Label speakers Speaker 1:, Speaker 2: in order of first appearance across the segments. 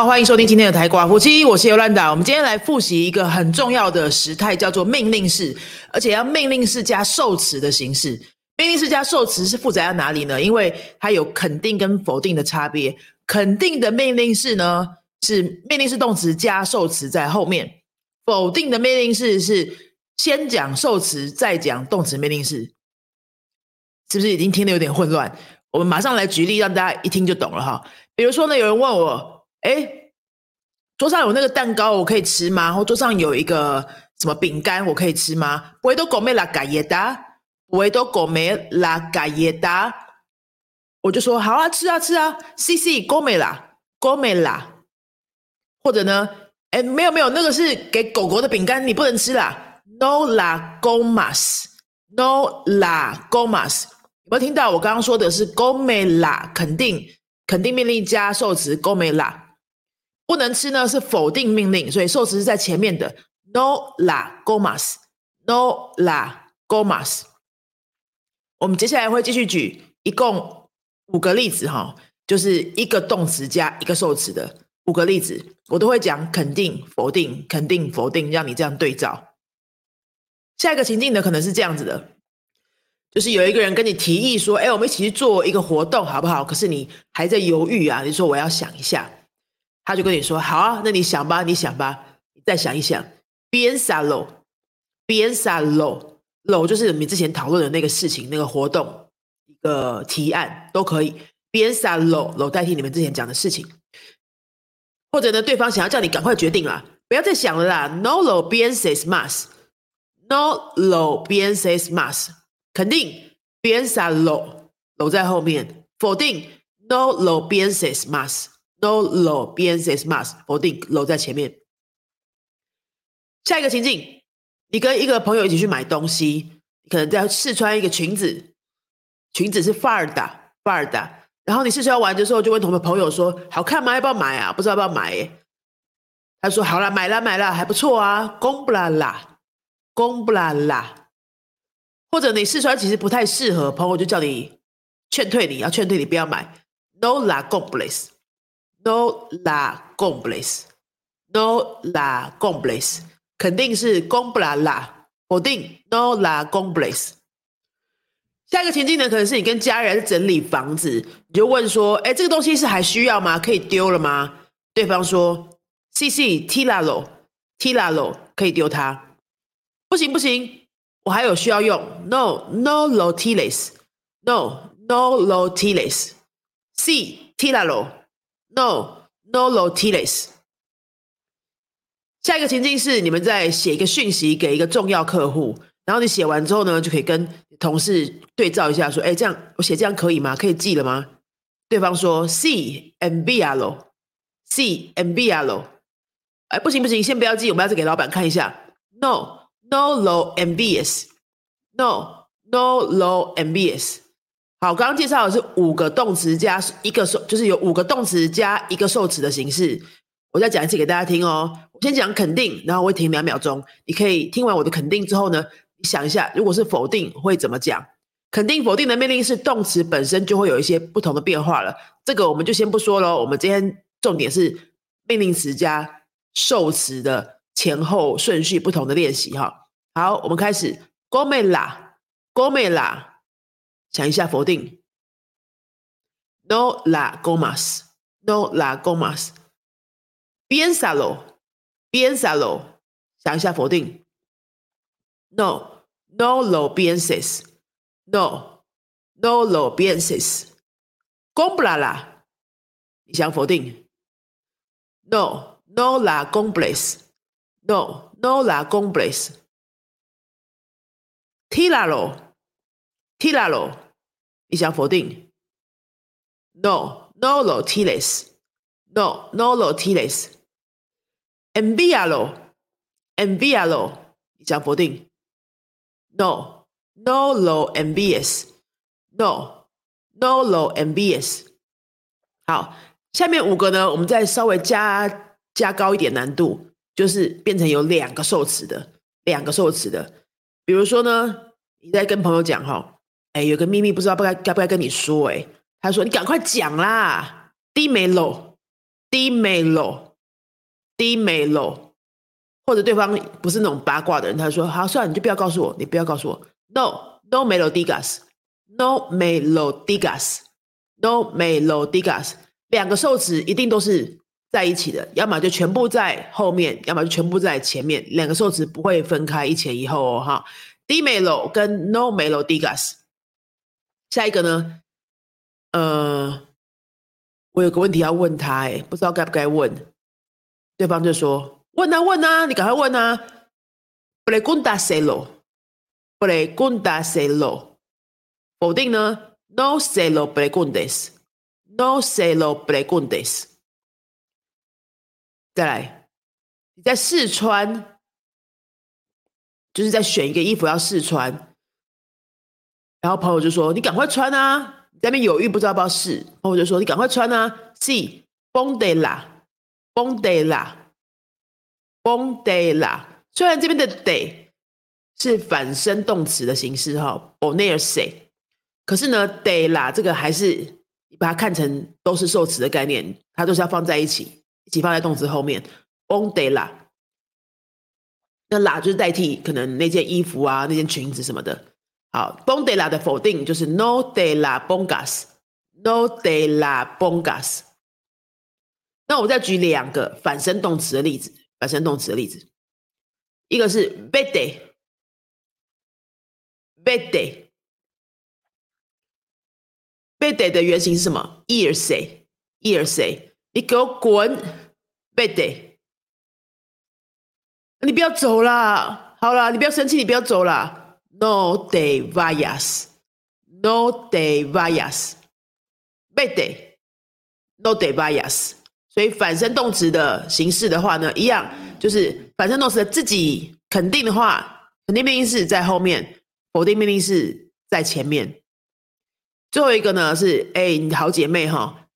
Speaker 1: 好，欢迎收听今天的台瓜夫妻，我是尤兰达。我们今天来复习一个很重要的时态，叫做命令式，而且要命令式加受词的形式。命令式加受词是复杂在哪里呢？因为它有肯定跟否定的差别。肯定的命令式呢，是命令式动词加受词在后面；否定的命令式是先讲受词再讲动词命令式。是不是已经听得有点混乱？我们马上来举例，让大家一听就懂了哈。比如说呢，有人问我，哎，桌上有那个蛋糕，我可以吃吗？或桌上有一个什么饼干，我可以吃吗？维多狗梅拉嘎耶达，维多狗梅拉嘎耶达，我就说好啊，吃啊吃啊，C C 狗梅拉狗梅拉，或者呢，哎，没有没有，那个是给狗狗的饼干，你不能吃啦，No la gomas，No la gomas。有没有听到我刚刚说的是 “go me la” 肯定肯定命令加受词 “go me la”，不能吃呢是否定命令，所以受词是在前面的 “no la gomas”，“no la gomas”。我们接下来会继续举一共五个例子哈，就是一个动词加一个受词的五个例子，我都会讲肯定、否定、肯定、否定，让你这样对照。下一个情境呢，可能是这样子的。就是有一个人跟你提议说：“哎，我们一起去做一个活动，好不好？”可是你还在犹豫啊。你说：“我要想一下。”他就跟你说：“好啊，那你想吧，你想吧，你再想一想。” Biensalo，Biensalo，lo 就是你之前讨论的那个事情、那个活动、一个提案都可以。Biensalo，lo 代替你们之前讲的事情，或者呢，对方想要叫你赶快决定了，不要再想了啦。No lo pienses más，No lo pienses más。肯定，piensa lo，lo 在后面。否定，no lo pienses más，no lo pienses más。否定，lo 在前面。下一个情境，你跟一个朋友一起去买东西，可能在试穿一个裙子，裙子是 farda，farda。然后你试穿完的时候，就问同朋友说：“好看吗？要不要买啊？不知道要不要买？”他说：“好了，买了，买了，还不错啊。”公布啦啦，公布啦啦。或者你试穿其实不太适合，朋友就叫你劝退你，要劝退你不要买。No la g o b l e s No la gombles，No la gombles，肯定是 gombla la，否定 No la gombles。下一个情境呢，可能是你跟家人整理房子，你就问说：“哎，这个东西是还需要吗？可以丢了吗？”对方说：“C C tiralo，tiralo，可以丢它。”不行不行。我还有需要用，no no lo tienes，no no lo tienes，si tiralo，no no lo tienes。下一个情境是你们在写一个讯息给一个重要客户，然后你写完之后呢，就可以跟同事对照一下，说，哎，这样我写这样可以吗？可以寄了吗？对方说，si envialo，si envialo。哎，不行不行，先不要寄，我们要再给老板看一下，no。No low MBS. no no low MBS.。好，刚刚介绍的是五个动词加一个受，就是有五个动词加一个受词的形式。我再讲一次给大家听哦。我先讲肯定，然后我会停两秒钟。你可以听完我的肯定之后呢，你想一下，如果是否定会怎么讲？肯定否定的命令是动词本身就会有一些不同的变化了。这个我们就先不说了。我们今天重点是命令词加受词的。前后顺序不同的练习哈，好，我们开始。Gome la，Gome la，想一下否定。No la gomas，No la gomas。Piensalo，Piensalo，想一下否定。No，No lo pienses，No，No lo pienses。Gombla la，你想否定？No，No la gomblas。No, no la compres. tiralo，你想否定？No, no lo tires. No, no lo tires. Envíalo, envíalo. 你想否定？No, no lo envíes. No, no lo envíes. 好，下面五个呢，我们再稍微加加高一点难度。就是变成有两个受词的，两个受词的。比如说呢，你在跟朋友讲哈，哎，有个秘密不知道不该该不该跟你说，哎，他说你赶快讲啦，低眉楼，dímelo，dímelo，或者对方不是那种八卦的人，他说好，算了，你就不要告诉我，你不要告诉我，no，no me lo digas，no me lo digas，no me lo digas，两个受词一定都是在一起的，要么就全部在后面，要么就全部在前面，两个受词不会分开一前一后哦，哈，dímelo 跟 no me lo digas。下一个呢？呃，我有个问题要问他，哎，不知道该不该问。对方就说：“问啊问啊，你赶快问啊！”“Pregunta celo，pregunta celo。”否定呢？“No celo preguntes，no celo preguntes。”再来，你在试穿，就是在选一个衣服要试穿。然后朋友就说：“你赶快穿啊！”在那边犹豫，不知道要不要试。朋友就说：“你赶快穿啊！”“Si, ponte la, ponte la, ponte la。”虽然这边的 day 是反身动词的形式哈，“ponerse”，可是呢，“de la” 这个还是你把它看成都是受词的概念，它都是要放在一起，一起放在动词后面。“ponte la”，那 “la” 就是代替可能那件衣服啊、那件裙子什么的。好，bon de la 的否定就是 no de la bongas，no de la bongas。那我再举两个反身动词的例子，反身动词的例子，一个是 bede，bede，bede 的原型是什么？earsay，earsay，你给我滚，bede，你不要走啦，好啦，你不要生气，你不要走啦。No te vayas, no te vayas, vete, no te vayas。所以反身动词的形式的话呢，一样就是反身动词的自己肯定的话，肯定命令式在后面，否定命令式在前面。最后一个呢是，哎，你好姐妹哈，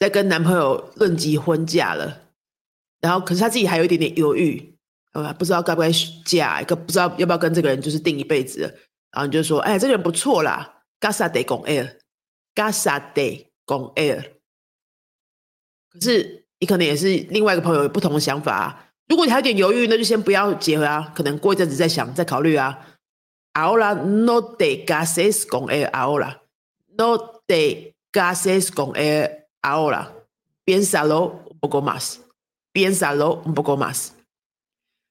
Speaker 1: 在跟男朋友论及婚嫁了，然后可是她自己还有一点点犹豫。呃，不知道该不该嫁个，不知道要不要跟这个人就是定一辈子。然后你就说，哎，这个人不错啦，Gasa de con air，Gasa de con air。可是你可能也是另外一个朋友有不同的想法。如果你还有点犹豫，那就先不要结婚啊，可能过一阵子再想，再考虑啊。Ahora no te cases con él，ahora，no te cases con él，ahora，piénsalo un poco más，piénsalo un poco más。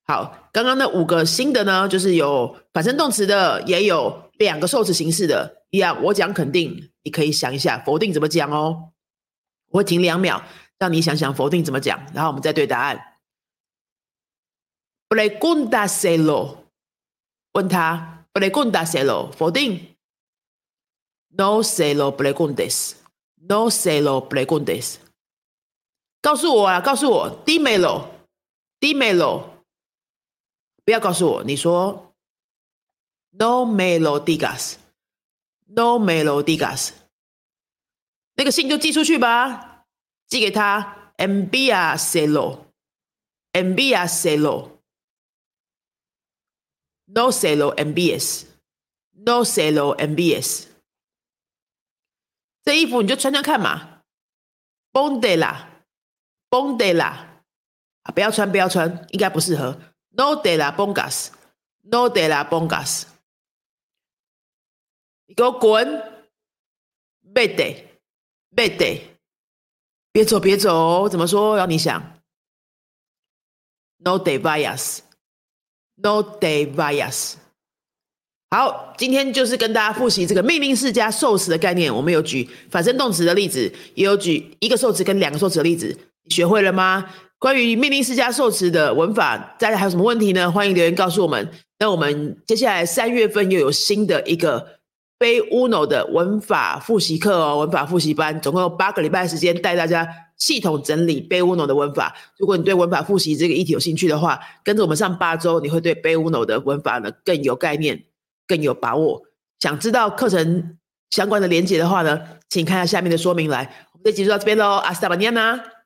Speaker 1: 好，刚刚那五个新的呢，就是有反身动词的，也有两个受词形式的。一样，我讲肯定，你可以想一下否定怎么讲哦。我会停两秒，让你想想否定怎么讲，然后我们再对答案。Pregunta celo，问他 Pregunta celo，否定。No celo preguntes，No celo preguntes。告诉我啊，告诉我，Dímelo，Dímelo。不要告诉我，你说 “no me lo digas”，“no me lo digas”，那个信就寄出去吧，寄给他，“envía celo”，“envía celo”，“no celo envíes”，“no celo envíes”。这衣服你就穿穿看嘛，“bondela”，“bondela”，啊，不要穿，不要穿，应该不适合。No de la pongas, no de la pongas。你给我滚！Vete，vete，别走，别走。怎么说？要你想。No de vayas, no de vayas。好，今天就是跟大家复习这个命令式加受词的概念。我们有举反身动词的例子，也有举一个受词跟两个受词的例子。你学会了吗？关于命令式加受词的文法，大家还有什么问题呢？欢迎留言告诉我们。那我们接下来三月份又有新的一个非 Uno 的文法复习课哦，文法复习班，总共有八个礼拜时间带大家系统整理非 Uno 的文法。如果你对文法复习这个议题有兴趣的话，跟着我们上八周，你会对非 Uno 的文法呢更有概念、更有把握。想知道课程相关的连接的话呢，请看下下面的说明来。我们这集就到这边喽，阿斯达巴尼亚娜。